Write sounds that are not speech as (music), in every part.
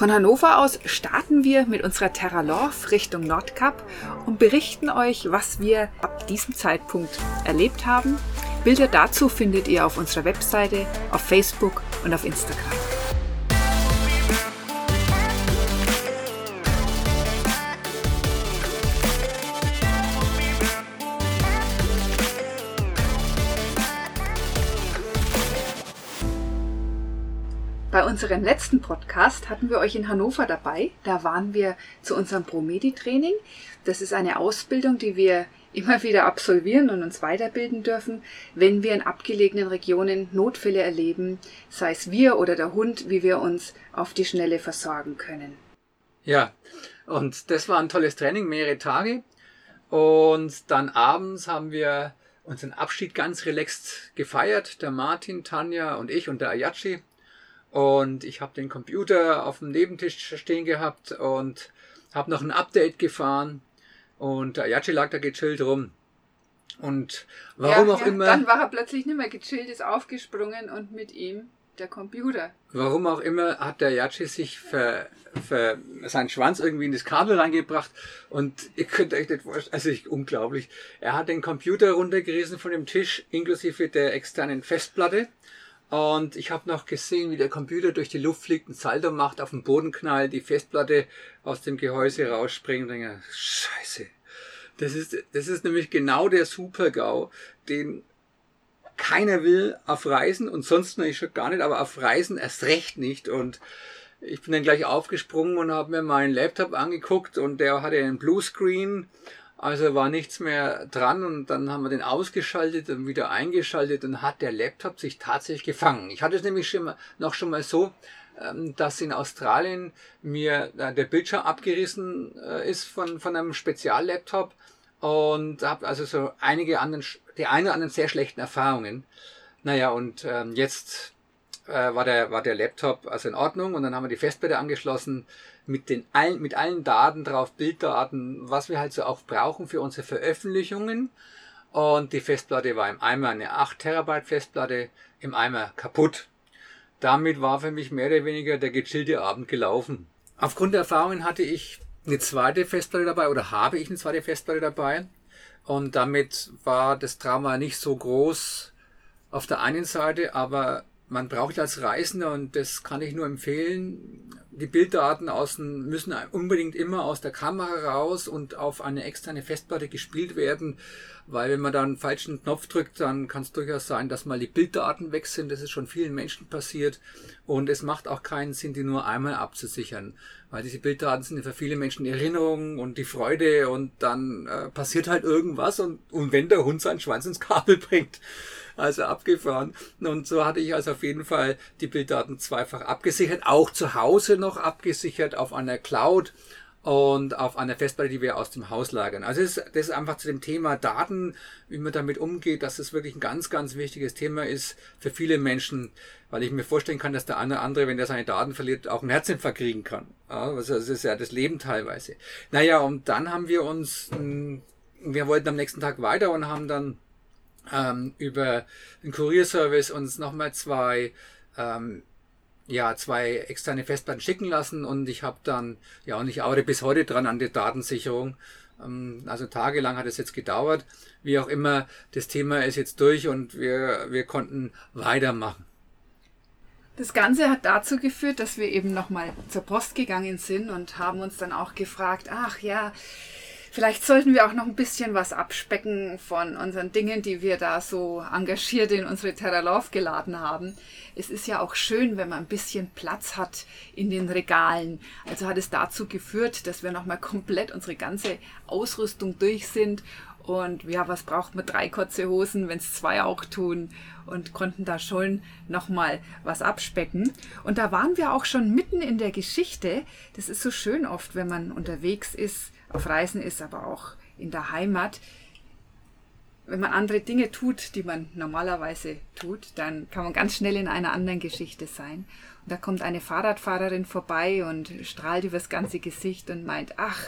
Von Hannover aus starten wir mit unserer Terra Lorf Richtung Nordkap und berichten euch, was wir ab diesem Zeitpunkt erlebt haben. Bilder dazu findet ihr auf unserer Webseite, auf Facebook und auf Instagram. Unserem letzten Podcast hatten wir euch in Hannover dabei. Da waren wir zu unserem Promedi-Training. Das ist eine Ausbildung, die wir immer wieder absolvieren und uns weiterbilden dürfen, wenn wir in abgelegenen Regionen Notfälle erleben, sei es wir oder der Hund, wie wir uns auf die Schnelle versorgen können. Ja, und das war ein tolles Training, mehrere Tage. Und dann abends haben wir unseren Abschied ganz relaxed gefeiert. Der Martin, Tanja und ich und der Ayachi. Und ich habe den Computer auf dem Nebentisch stehen gehabt und habe noch ein Update gefahren. Und der Ayachi lag da gechillt rum. Und warum ja, auch ja, immer. Dann war er plötzlich nicht mehr gechillt, ist aufgesprungen und mit ihm der Computer. Warum auch immer hat der Yachi sich für, für seinen Schwanz irgendwie in das Kabel reingebracht und ihr könnt euch nicht vorstellen, also ich, unglaublich. Er hat den Computer runtergerissen von dem Tisch inklusive der externen Festplatte und ich habe noch gesehen, wie der Computer durch die Luft fliegt, ein Salto macht, auf den Boden knallt, die Festplatte aus dem Gehäuse rausspringt und denke, scheiße. Das ist, das ist nämlich genau der Super-GAU, den keiner will auf Reisen und sonst natürlich schon gar nicht, aber auf Reisen erst recht nicht. Und ich bin dann gleich aufgesprungen und habe mir meinen Laptop angeguckt und der hatte einen Bluescreen also war nichts mehr dran und dann haben wir den ausgeschaltet und wieder eingeschaltet und hat der Laptop sich tatsächlich gefangen. Ich hatte es nämlich schon mal, noch schon mal so, ähm, dass in Australien mir äh, der Bildschirm abgerissen äh, ist von, von einem Speziallaptop und habe also so einige anderen, die eine oder anderen sehr schlechten Erfahrungen. Naja, und ähm, jetzt äh, war, der, war der Laptop also in Ordnung und dann haben wir die Festplatte angeschlossen mit, den, allen, mit allen Daten drauf, Bilddaten, was wir halt so auch brauchen für unsere Veröffentlichungen. Und die Festplatte war im Eimer eine 8 Terabyte Festplatte im Eimer kaputt. Damit war für mich mehr oder weniger der gechillte Abend gelaufen. Aufgrund der Erfahrungen hatte ich eine zweite Festplatte dabei oder habe ich eine zweite Festplatte dabei. Und damit war das Trauma nicht so groß auf der einen Seite, aber man braucht als Reisender, und das kann ich nur empfehlen, die Bilddaten außen müssen unbedingt immer aus der Kamera raus und auf eine externe Festplatte gespielt werden, weil wenn man da einen falschen Knopf drückt, dann kann es durchaus sein, dass mal die Bilddaten weg sind. Das ist schon vielen Menschen passiert und es macht auch keinen Sinn, die nur einmal abzusichern, weil diese Bilddaten sind für viele Menschen Erinnerungen und die Freude und dann äh, passiert halt irgendwas und, und wenn der Hund seinen Schwanz ins Kabel bringt, also abgefahren. Und so hatte ich also auf jeden Fall die Bilddaten zweifach abgesichert, auch zu Hause noch abgesichert auf einer Cloud und auf einer Festplatte, die wir aus dem Haus lagern. Also das ist, einfach zu dem Thema Daten, wie man damit umgeht, dass es wirklich ein ganz, ganz wichtiges Thema ist für viele Menschen, weil ich mir vorstellen kann, dass der eine oder andere, wenn er seine Daten verliert, auch einen Herzinfarkt kriegen kann. Also das ist ja das Leben teilweise. Naja, und dann haben wir uns, hm, wir wollten am nächsten Tag weiter und haben dann ähm, über den Kurierservice uns nochmal zwei ähm, ja, zwei externe Festplatten schicken lassen und ich habe dann, ja, und ich arbeite bis heute dran an der Datensicherung. Ähm, also tagelang hat es jetzt gedauert. Wie auch immer, das Thema ist jetzt durch und wir, wir konnten weitermachen. Das Ganze hat dazu geführt, dass wir eben nochmal zur Post gegangen sind und haben uns dann auch gefragt, ach ja, Vielleicht sollten wir auch noch ein bisschen was abspecken von unseren Dingen, die wir da so engagiert in unsere Terra Love geladen haben. Es ist ja auch schön, wenn man ein bisschen Platz hat in den Regalen. Also hat es dazu geführt, dass wir nochmal komplett unsere ganze Ausrüstung durch sind und ja, was braucht man drei kurze Hosen, wenn es zwei auch tun? Und konnten da schon nochmal was abspecken. Und da waren wir auch schon mitten in der Geschichte. Das ist so schön oft, wenn man unterwegs ist auf Reisen ist, aber auch in der Heimat. Wenn man andere Dinge tut, die man normalerweise tut, dann kann man ganz schnell in einer anderen Geschichte sein. Und da kommt eine Fahrradfahrerin vorbei und strahlt übers ganze Gesicht und meint, ach,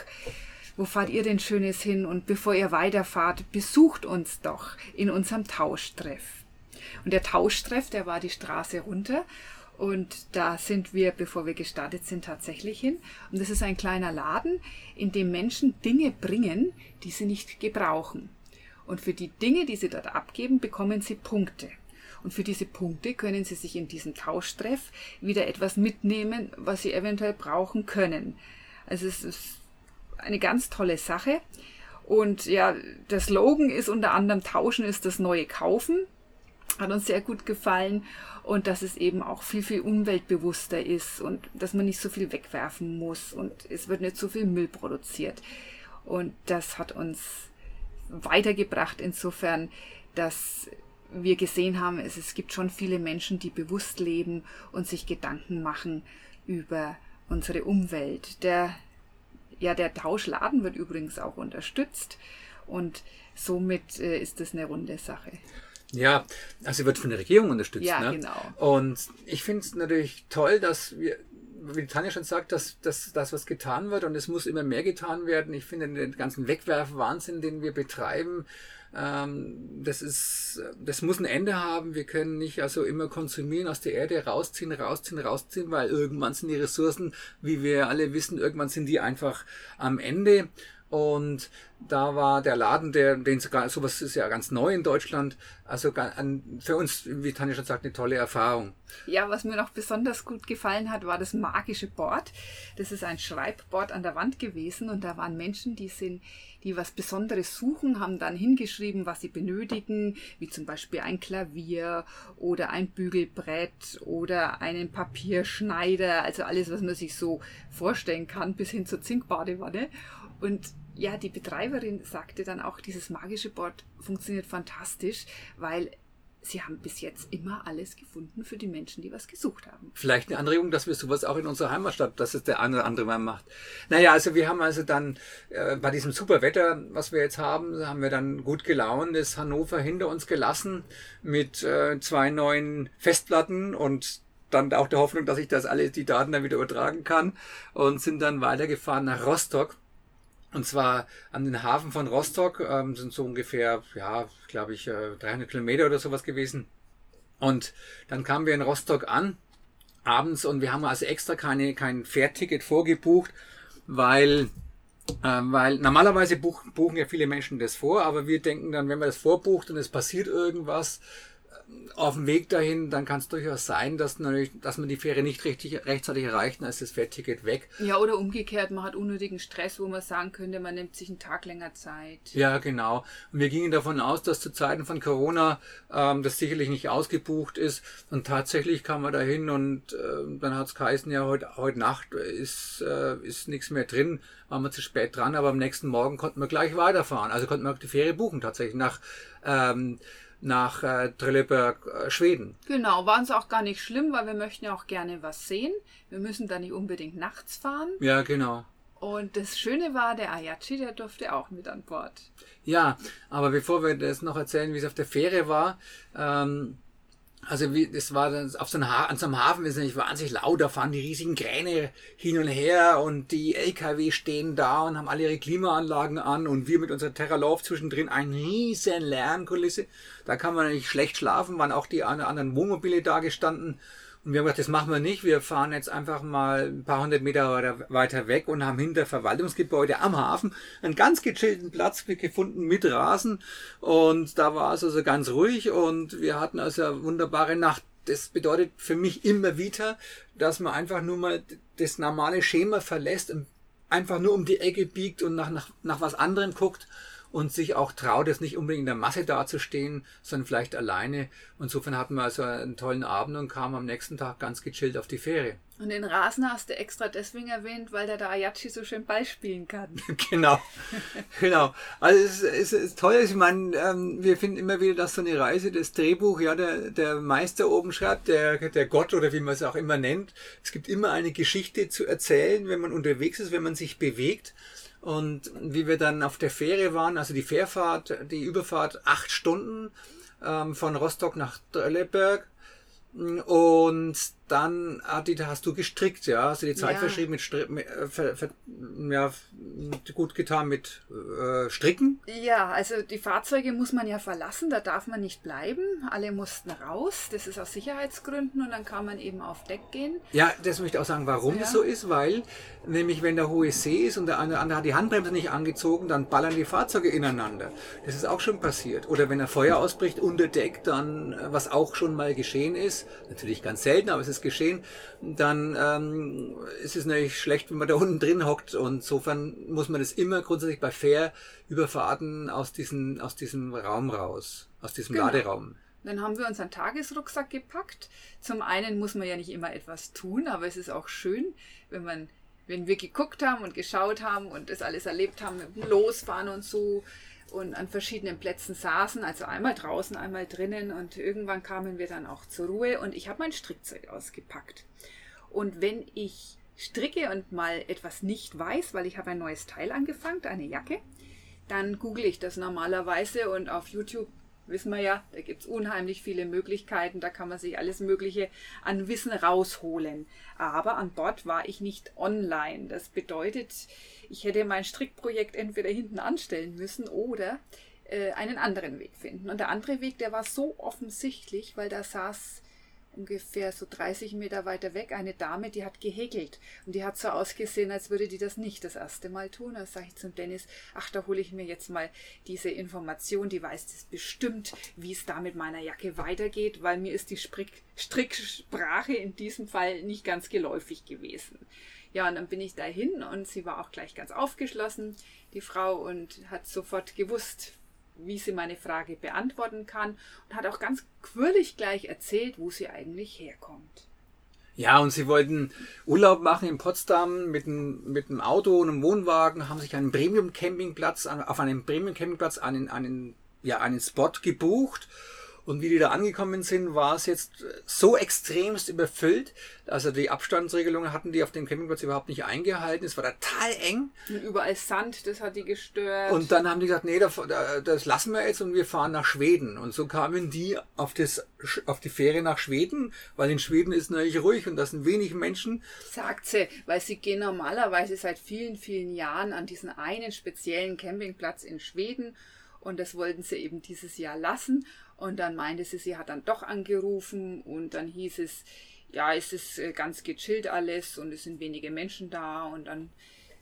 wo fahrt ihr denn Schönes hin? Und bevor ihr weiterfahrt, besucht uns doch in unserem Tauschtreff. Und der Tauschtreff, der war die Straße runter Und da sind wir, bevor wir gestartet sind, tatsächlich hin. Und das ist ein kleiner Laden, in dem Menschen Dinge bringen, die sie nicht gebrauchen. Und für die Dinge, die sie dort abgeben, bekommen sie Punkte. Und für diese Punkte können sie sich in diesem Tauschtreff wieder etwas mitnehmen, was sie eventuell brauchen können. Also es ist eine ganz tolle Sache. Und ja, der Slogan ist unter anderem Tauschen ist das neue Kaufen. Hat uns sehr gut gefallen. Und dass es eben auch viel, viel umweltbewusster ist und dass man nicht so viel wegwerfen muss und es wird nicht so viel Müll produziert. Und das hat uns weitergebracht insofern, dass wir gesehen haben, es, es gibt schon viele Menschen, die bewusst leben und sich Gedanken machen über unsere Umwelt. Der ja, der Tauschladen wird übrigens auch unterstützt und somit äh, ist das eine runde Sache. Ja, also wird von der Regierung unterstützt. Ja, ne? genau. Und ich finde es natürlich toll, dass wir, wie Tanja schon sagt, dass, dass das was getan wird und es muss immer mehr getan werden. Ich finde den ganzen Wegwerfwahnsinn, den wir betreiben, ähm, das ist, das muss ein Ende haben. Wir können nicht also immer konsumieren, aus der Erde rausziehen, rausziehen, rausziehen, weil irgendwann sind die Ressourcen, wie wir alle wissen, irgendwann sind die einfach am Ende. Und da war der Laden, der, den sogar, sowas ist ja ganz neu in Deutschland, also für uns, wie Tanja schon sagt, eine tolle Erfahrung. Ja, was mir noch besonders gut gefallen hat, war das magische Board. Das ist ein Schreibboard an der Wand gewesen und da waren Menschen, die sind, die was Besonderes suchen, haben dann hingeschrieben, was sie benötigen, wie zum Beispiel ein Klavier oder ein Bügelbrett oder einen Papierschneider, also alles, was man sich so vorstellen kann, bis hin zur Zinkbadewanne. Und ja, die Betreiberin sagte dann auch, dieses magische Board funktioniert fantastisch, weil sie haben bis jetzt immer alles gefunden für die Menschen, die was gesucht haben. Vielleicht eine Anregung, dass wir sowas auch in unserer Heimatstadt, dass es der eine oder andere mal macht. Naja, also wir haben also dann äh, bei diesem super Wetter, was wir jetzt haben, haben wir dann gut gelaunt, ist Hannover hinter uns gelassen mit äh, zwei neuen Festplatten und dann auch der Hoffnung, dass ich das alle die Daten dann wieder übertragen kann und sind dann weitergefahren nach Rostock und zwar an den Hafen von Rostock, ähm, sind so ungefähr, ja, glaube ich, äh, 300 Kilometer oder sowas gewesen. Und dann kamen wir in Rostock an, abends, und wir haben also extra keine, kein Fährticket vorgebucht, weil, äh, weil normalerweise buch, buchen ja viele Menschen das vor, aber wir denken dann, wenn man das vorbucht und es passiert irgendwas, auf dem Weg dahin, dann kann es durchaus sein, dass, dass man die Fähre nicht richtig, rechtzeitig erreicht, dann ist das Fährticket weg. Ja, oder umgekehrt, man hat unnötigen Stress, wo man sagen könnte, man nimmt sich einen Tag länger Zeit. Ja, genau. Und wir gingen davon aus, dass zu Zeiten von Corona ähm, das sicherlich nicht ausgebucht ist. Und tatsächlich kam man dahin und äh, dann hat es geheißen, ja, heute, heute Nacht ist, äh, ist nichts mehr drin, waren wir zu spät dran, aber am nächsten Morgen konnten wir gleich weiterfahren. Also konnten wir auch die Fähre buchen tatsächlich nach ähm, nach äh, Trelleborg, äh, Schweden. Genau, war uns auch gar nicht schlimm, weil wir möchten ja auch gerne was sehen. Wir müssen da nicht unbedingt nachts fahren. Ja, genau. Und das Schöne war, der Ayachi, der durfte auch mit an Bord. Ja, aber bevor wir das noch erzählen, wie es auf der Fähre war, ähm, also wie, das war dann auf so einem, an so einem Hafen ist nicht wahnsinnig laut, da fahren die riesigen Kräne hin und her und die LKW stehen da und haben alle ihre Klimaanlagen an und wir mit unserer Terra Love zwischendrin eine riesen Lärmkulisse. Da kann man nicht schlecht schlafen, waren auch die anderen Wohnmobile da gestanden und wir haben gesagt, das machen wir nicht. Wir fahren jetzt einfach mal ein paar hundert Meter weiter weg und haben hinter Verwaltungsgebäude am Hafen einen ganz gechillten Platz gefunden mit Rasen. Und da war es also ganz ruhig und wir hatten also eine wunderbare Nacht. Das bedeutet für mich immer wieder, dass man einfach nur mal das normale Schema verlässt und einfach nur um die Ecke biegt und nach, nach, nach was anderem guckt und sich auch traut, jetzt nicht unbedingt in der Masse dazustehen, sondern vielleicht alleine. Insofern hatten wir also einen tollen Abend und kamen am nächsten Tag ganz gechillt auf die Fähre. Und den Rasen hast du extra deswegen erwähnt, weil der Ayachi so schön Ball spielen kann. (laughs) genau, genau. Also es, es ist toll, ich meine, ähm, wir finden immer wieder, dass so eine Reise, das Drehbuch, ja, der, der Meister oben schreibt, der, der Gott oder wie man es auch immer nennt. Es gibt immer eine Geschichte zu erzählen, wenn man unterwegs ist, wenn man sich bewegt. Und wie wir dann auf der Fähre waren, also die Fährfahrt, die Überfahrt acht Stunden ähm, von Rostock nach Trelleborg. Und dann Adita, hast du gestrickt, ja? Hast du die Zeit Ja. verschrieben mit, Stri mit äh, ver, ver, ja, gut getan mit äh, Stricken? Ja, also die Fahrzeuge muss man ja verlassen, da darf man nicht bleiben. Alle mussten raus, das ist aus Sicherheitsgründen und dann kann man eben auf Deck gehen. Ja, das möchte ich auch sagen, warum Ja. das so ist, weil nämlich wenn der hohe See ist und der eine oder andere hat die Handbremse nicht angezogen, dann ballern die Fahrzeuge ineinander. Das ist auch schon passiert. Oder wenn ein Feuer ausbricht unter Deck, dann, äh, was auch schon mal geschehen ist, natürlich ganz selten, aber es ist geschehen, dann ähm, ist es natürlich schlecht, wenn man da unten drin hockt. Und insofern muss man das immer grundsätzlich bei Fährüberfahrten aus, diesen, aus diesem Raum raus, aus diesem Genau. Laderaum. Dann haben wir unseren Tagesrucksack gepackt. Zum einen muss man ja nicht immer etwas tun, aber es ist auch schön, wenn man, wenn wir geguckt haben und geschaut haben und das alles erlebt haben, mit dem Losfahren und so und an verschiedenen Plätzen saßen, also einmal draußen, einmal drinnen und irgendwann kamen wir dann auch zur Ruhe und ich habe mein Strickzeug ausgepackt. Und wenn ich stricke und mal etwas nicht weiß, weil ich habe ein neues Teil angefangen, eine Jacke, dann google ich das normalerweise und auf YouTube wissen wir ja, da gibt es unheimlich viele Möglichkeiten, da kann man sich alles Mögliche an Wissen rausholen. Aber an Bord war ich nicht online. Das bedeutet, ich hätte mein Strickprojekt entweder hinten anstellen müssen oder äh, einen anderen Weg finden. Und der andere Weg, der war so offensichtlich, weil da saß ungefähr so 30 Meter weiter weg eine Dame, die hat gehäkelt. Und die hat so ausgesehen, als würde die das nicht das erste Mal tun. Da sage ich zum Dennis, ach, da hole ich mir jetzt mal diese Information, die weiß das bestimmt, wie es da mit meiner Jacke weitergeht, weil mir ist die Strick Stricksprache in diesem Fall nicht ganz geläufig gewesen. Ja, und dann bin ich dahin und sie war auch gleich ganz aufgeschlossen, die Frau, und hat sofort gewusst, wie sie meine Frage beantworten kann und hat auch ganz quirlig gleich erzählt, wo sie eigentlich herkommt. Ja, und sie wollten Urlaub machen in Potsdam mit einem, mit einem Auto und einem Wohnwagen, haben sich einen Premium-Campingplatz, auf einem Premium-Campingplatz einen, einen, ja, einen Spot gebucht. Und wie die da angekommen sind, war es jetzt so extremst überfüllt. Also die Abstandsregelungen hatten die auf dem Campingplatz überhaupt nicht eingehalten. Es war total eng. Und überall Sand, das hat die gestört. Und dann haben die gesagt, nee, das, das lassen wir jetzt und wir fahren nach Schweden. Und so kamen die auf, das, auf die Fähre nach Schweden, weil in Schweden ist natürlich ruhig und da sind wenig Menschen. sagt sie, weil sie gehen normalerweise seit vielen, vielen Jahren an diesen einen speziellen Campingplatz in Schweden und das wollten sie eben dieses Jahr lassen. Und dann meinte sie, sie hat dann doch angerufen und dann hieß es, ja, es ist äh, ganz gechillt alles und es sind wenige Menschen da und dann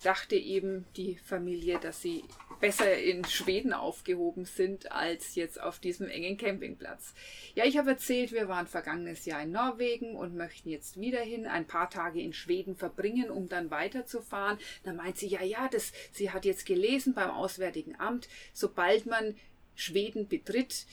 dachte eben die Familie, dass sie besser in Schweden aufgehoben sind als jetzt auf diesem engen Campingplatz. Ja, ich habe erzählt, wir waren vergangenes Jahr in Norwegen und möchten jetzt wieder hin, ein paar Tage in Schweden verbringen, um dann weiterzufahren. Da meint sie, ja, ja, das, sie hat jetzt gelesen beim Auswärtigen Amt, sobald man Schweden betritt,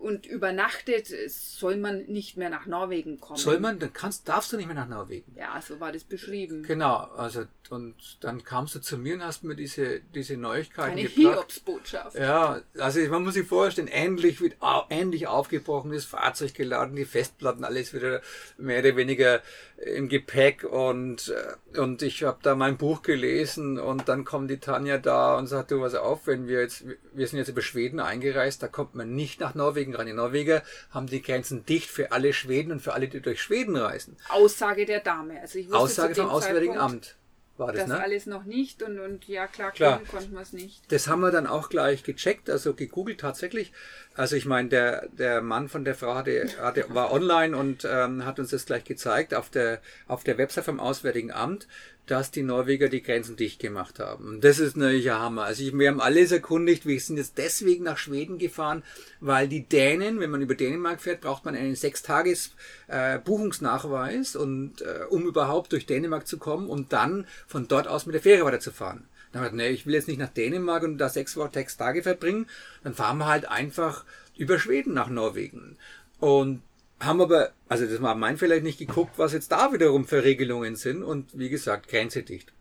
und übernachtet, soll man nicht mehr nach Norwegen kommen. Soll man, dann kannst, darfst du nicht mehr nach Norwegen. Ja, so war das beschrieben. Genau, also und dann kamst du zu mir und hast mir diese, diese Neuigkeiten Eine gebracht. Hiobsbotschaft. Ja, also man muss sich vorstellen, endlich wird endlich aufgebrochen, das Fahrzeug geladen, die Festplatten, alles wieder mehr oder weniger im Gepäck und, äh, und ich habe da mein Buch gelesen und dann kommt die Tanja da und sagt, du, was auf, wenn wir jetzt, wir sind jetzt über Schweden eingereist, da kommt man nicht nach Norwegen ran. Die Norweger haben die Grenzen dicht für alle Schweden und für alle, die durch Schweden reisen. Aussage der Dame. Also Aussage vom Auswärtigen Zeitpunkt, Amt war das, Das ne? alles noch nicht und, und ja, klar, Klar. konnten wir es nicht. Das haben wir dann auch gleich gecheckt, also gegoogelt tatsächlich. Also ich meine, der, der Mann von der Frau hatte, hatte, war online und ähm, hat uns das gleich gezeigt auf der, auf der Website vom Auswärtigen Amt, dass die Norweger die Grenzen dicht gemacht haben. Und das ist natürlich ein Hammer. Also ich, wir haben alles erkundigt, wir sind jetzt deswegen nach Schweden gefahren, weil die Dänen, wenn man über Dänemark fährt, braucht man einen Sechstages äh, Buchungsnachweis und äh, um überhaupt durch Dänemark zu kommen und dann von dort aus mit der Fähre weiterzufahren. Dann hat, nee, ich will jetzt nicht nach Dänemark und da sechs sechs Tage verbringen. Dann fahren wir halt einfach über Schweden nach Norwegen. Und haben aber, also das war mein vielleicht nicht geguckt, was jetzt da wiederum für Regelungen sind. Und wie gesagt, Grenze dicht.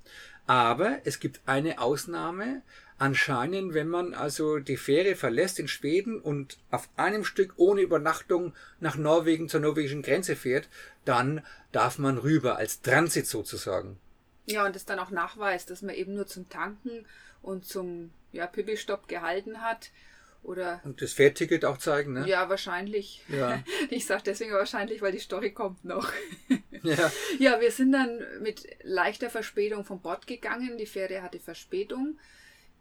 Aber es gibt eine Ausnahme. Anscheinend, wenn man also die Fähre verlässt in Schweden und auf einem Stück ohne Übernachtung nach Norwegen zur norwegischen Grenze fährt, dann darf man rüber als Transit sozusagen. Ja, und das dann auch nachweist, dass man eben nur zum Tanken und zum ja, Pipi-Stopp gehalten hat Oder Und das Fährticket auch zeigen, ne? ja, wahrscheinlich. Ja. (laughs) Ich sage deswegen wahrscheinlich, weil die Story kommt noch. Ja. (laughs) Ja, wir sind dann mit leichter Verspätung vom Bord gegangen. Die Fähre hatte Verspätung.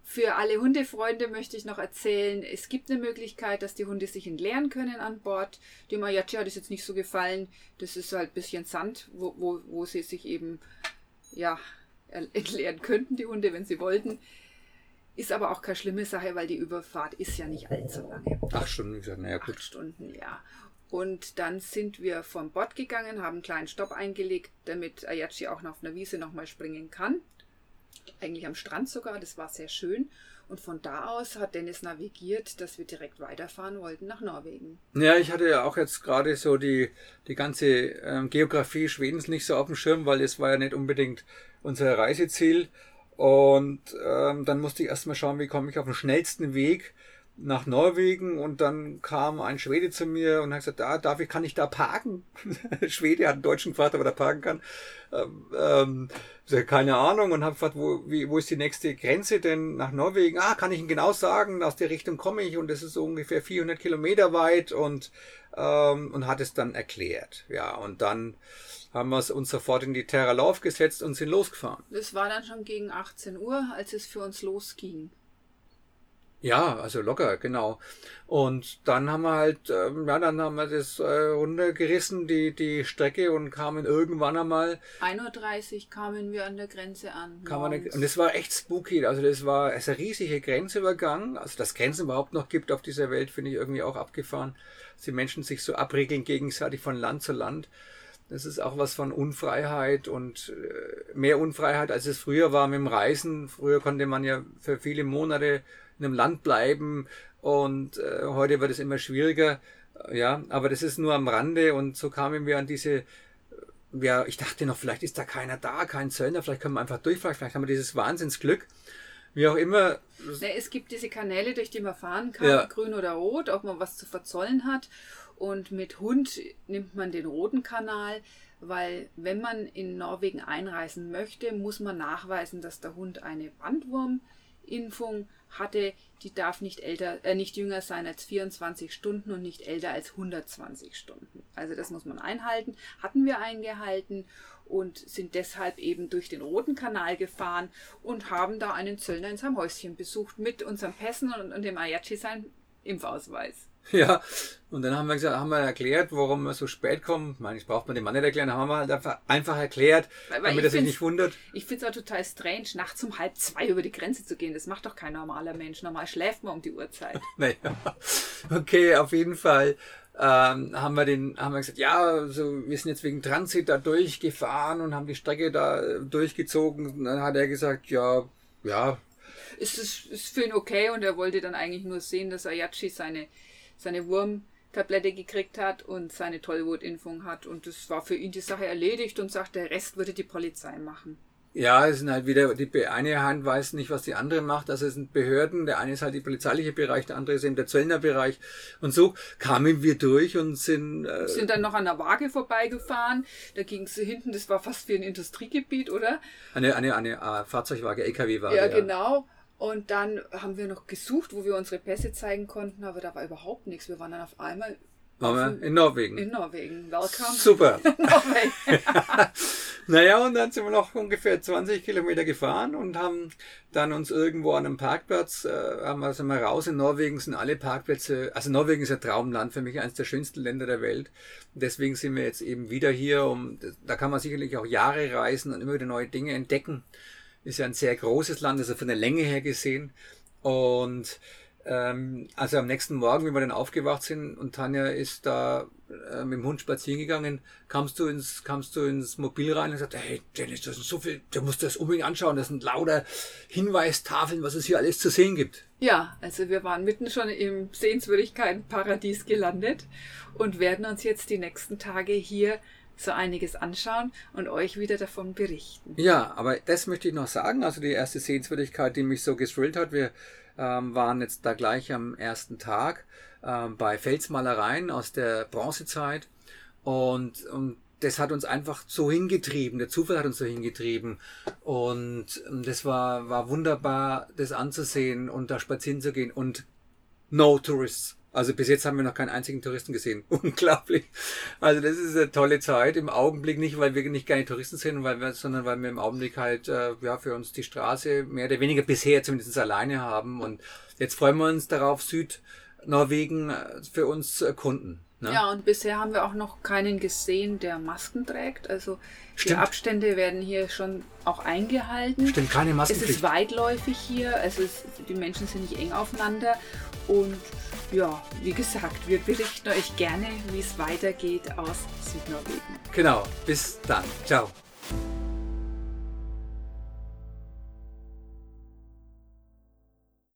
Für alle Hundefreunde möchte ich noch erzählen, es gibt eine Möglichkeit, dass die Hunde sich entleeren können an Bord. Dem Ayachi hat es jetzt nicht so gefallen. Das ist halt ein bisschen Sand, wo, wo, wo sie sich eben ja, (laughs) entleeren könnten, die Hunde, wenn sie wollten. Ist aber auch keine schlimme Sache, weil die Überfahrt ist ja nicht allzu lange. Acht Stunden, gesagt, naja, Acht gut. Stunden, ja. Und dann sind wir vom Bord gegangen, haben einen kleinen Stopp eingelegt, damit Ayachi auch noch auf einer Wiese nochmal springen kann. Eigentlich am Strand sogar, das war sehr schön. Und von da aus hat Dennis navigiert, dass wir direkt weiterfahren wollten nach Norwegen. Ja, ich hatte ja auch jetzt gerade so die, die ganze ähm, Geografie Schwedens nicht so auf dem Schirm, weil es war ja nicht unbedingt unser Reiseziel. Und ähm, dann musste ich erstmal schauen, wie komme ich auf den schnellsten Weg nach Norwegen und dann kam ein Schwede zu mir und hat gesagt, da darf ich, kann ich da parken? (laughs) Schwede hat einen deutschen gefragt, ob er da parken kann. Ähm, ähm, keine Ahnung und habe gefragt, wo, wie, wo ist die nächste Grenze denn nach Norwegen? Ah, kann ich Ihnen genau sagen, aus der Richtung komme ich und das ist so ungefähr 400 Kilometer weit und, ähm, und hat es dann erklärt. Ja, und dann haben wir uns sofort in die Terra Lauf gesetzt und sind losgefahren. Das war dann schon gegen 18 Uhr, als es für uns losging. Ja, also locker, genau. Und dann haben wir halt, ähm, ja, dann haben wir das äh, runtergerissen, die, die Strecke und kamen irgendwann einmal, 1.30 Uhr kamen wir an der Grenze an. morgens. und das war echt spooky. Also das war es ein riesige Grenzübergang. Also dass Grenzen überhaupt noch gibt auf dieser Welt, finde ich irgendwie auch abgefahren. Dass die Menschen sich so abriegeln gegenseitig von Land zu Land. Das ist auch was von Unfreiheit und äh, mehr Unfreiheit, als es früher war mit dem Reisen. Früher konnte man ja für viele Monate in einem Land bleiben und äh, heute wird es immer schwieriger. Ja, aber das ist nur am Rande und so kamen wir an diese, ja, ich dachte noch, vielleicht ist da keiner da, kein Zöllner, vielleicht können wir einfach durchfahren, vielleicht haben wir dieses Wahnsinnsglück. Wie auch immer, Ne, es gibt diese Kanäle, durch die man fahren kann, Ja. grün oder rot, ob man was zu verzollen hat. Und mit Hund nimmt man den roten Kanal, weil wenn man in Norwegen einreisen möchte, muss man nachweisen, dass der Hund eine Bandwurmimpfung hatte. Die darf nicht älter, äh, nicht jünger sein als 24 Stunden und nicht älter als 120 Stunden. Also das muss man einhalten. Hatten wir eingehalten und sind deshalb eben durch den Roten Kanal gefahren und haben da einen Zöllner in seinem Häuschen besucht mit unseren Pässen und, und dem Ayachi sein Impfausweis. (laughs) Ja, und dann haben wir gesagt, haben wir erklärt, warum wir so spät kommen. Ich meine, ich braucht man dem Mann nicht erklären, haben wir halt einfach, einfach erklärt, Weil- weil damit er sich nicht wundert. Ich finde es auch total strange, nachts um halb zwei über die Grenze zu gehen. Das macht doch kein normaler Mensch. Normal schläft man um die Uhrzeit. (laughs) Naja, okay, auf jeden Fall ähm, haben wir den, haben wir gesagt, ja, also wir sind jetzt wegen Transit da durchgefahren und haben die Strecke da äh, durchgezogen. Und dann hat er gesagt, ja, ja, ist, ist, ist für ihn okay und er wollte dann eigentlich nur sehen, dass Ayachi seine, seine Wurmtablette gekriegt hat und seine Tollwutimpfung hat. Und das war für ihn die Sache erledigt und sagt, der Rest würde die Polizei machen. ja, es sind halt wieder, die eine Hand weiß nicht, was die andere macht. Also es sind Behörden, der eine ist halt der polizeiliche Bereich, der andere ist eben der Zöllnerbereich. Und so kamen wir durch und sind, äh, sind dann noch an der Waage vorbeigefahren. Da ging es hinten, das war fast wie ein Industriegebiet, oder? eine, eine, eine äh, Fahrzeugwaage, LKW-Waage. ja, genau. Und dann haben wir noch gesucht, wo wir unsere Pässe zeigen konnten, aber da war überhaupt nichts. Wir waren dann auf einmal Waren wir in Norwegen. in Norwegen. Welcome. Super. (laughs) Norwegen. (laughs) Naja, und dann sind wir noch ungefähr 20 Kilometer gefahren und haben dann uns irgendwo an einem Parkplatz, äh, haben wir, sind wir raus. In Norwegen sind alle Parkplätze, also Norwegen ist ein Traumland, für mich eines der schönsten Länder der Welt. Deswegen sind wir jetzt eben wieder hier, um, da kann man sicherlich auch Jahre reisen und immer wieder neue Dinge entdecken. Ist ja ein sehr großes Land, also von der Länge her gesehen. Und ähm, also am nächsten Morgen, wie wir dann aufgewacht sind und Tanja ist da äh, mit dem Hund spazieren gegangen, kamst du ins, kamst du ins Mobil rein und sagst, hey Dennis, das sind so viel, du musst das unbedingt anschauen, das sind lauter Hinweistafeln, was es hier alles zu sehen gibt. Ja, also wir waren mitten schon im Sehenswürdigkeitenparadies gelandet und werden uns jetzt die nächsten Tage hier so einiges anschauen und euch wieder davon berichten. Ja, aber das möchte ich noch sagen, also die erste Sehenswürdigkeit, die mich so gestrillt hat, wir ähm, waren jetzt da gleich am ersten Tag ähm, bei Felsmalereien aus der Bronzezeit und, und das hat uns einfach so hingetrieben, der Zufall hat uns so hingetrieben und ähm, das war, war wunderbar, das anzusehen und da spazieren zu gehen und no tourists. Also bis jetzt haben wir noch keinen einzigen Touristen gesehen. (laughs) Unglaublich. Also das ist eine tolle Zeit. Im Augenblick nicht, weil wir nicht gerne Touristen sind, weil wir, sondern weil wir im Augenblick halt äh, ja für uns die Straße mehr oder weniger bisher zumindest alleine haben. Und jetzt freuen wir uns darauf, Südnorwegen äh, für uns zu erkunden. Ne? Ja, und bisher haben wir auch noch keinen gesehen, der Masken trägt. Also Stimmt. die Abstände werden hier schon auch eingehalten. Stimmt, keine Masken. Es ist weitläufig hier, also es, die Menschen sind nicht eng aufeinander. Und ja, wie gesagt, wir berichten euch gerne, wie es weitergeht aus Südnorwegen. Genau, bis dann. Ciao.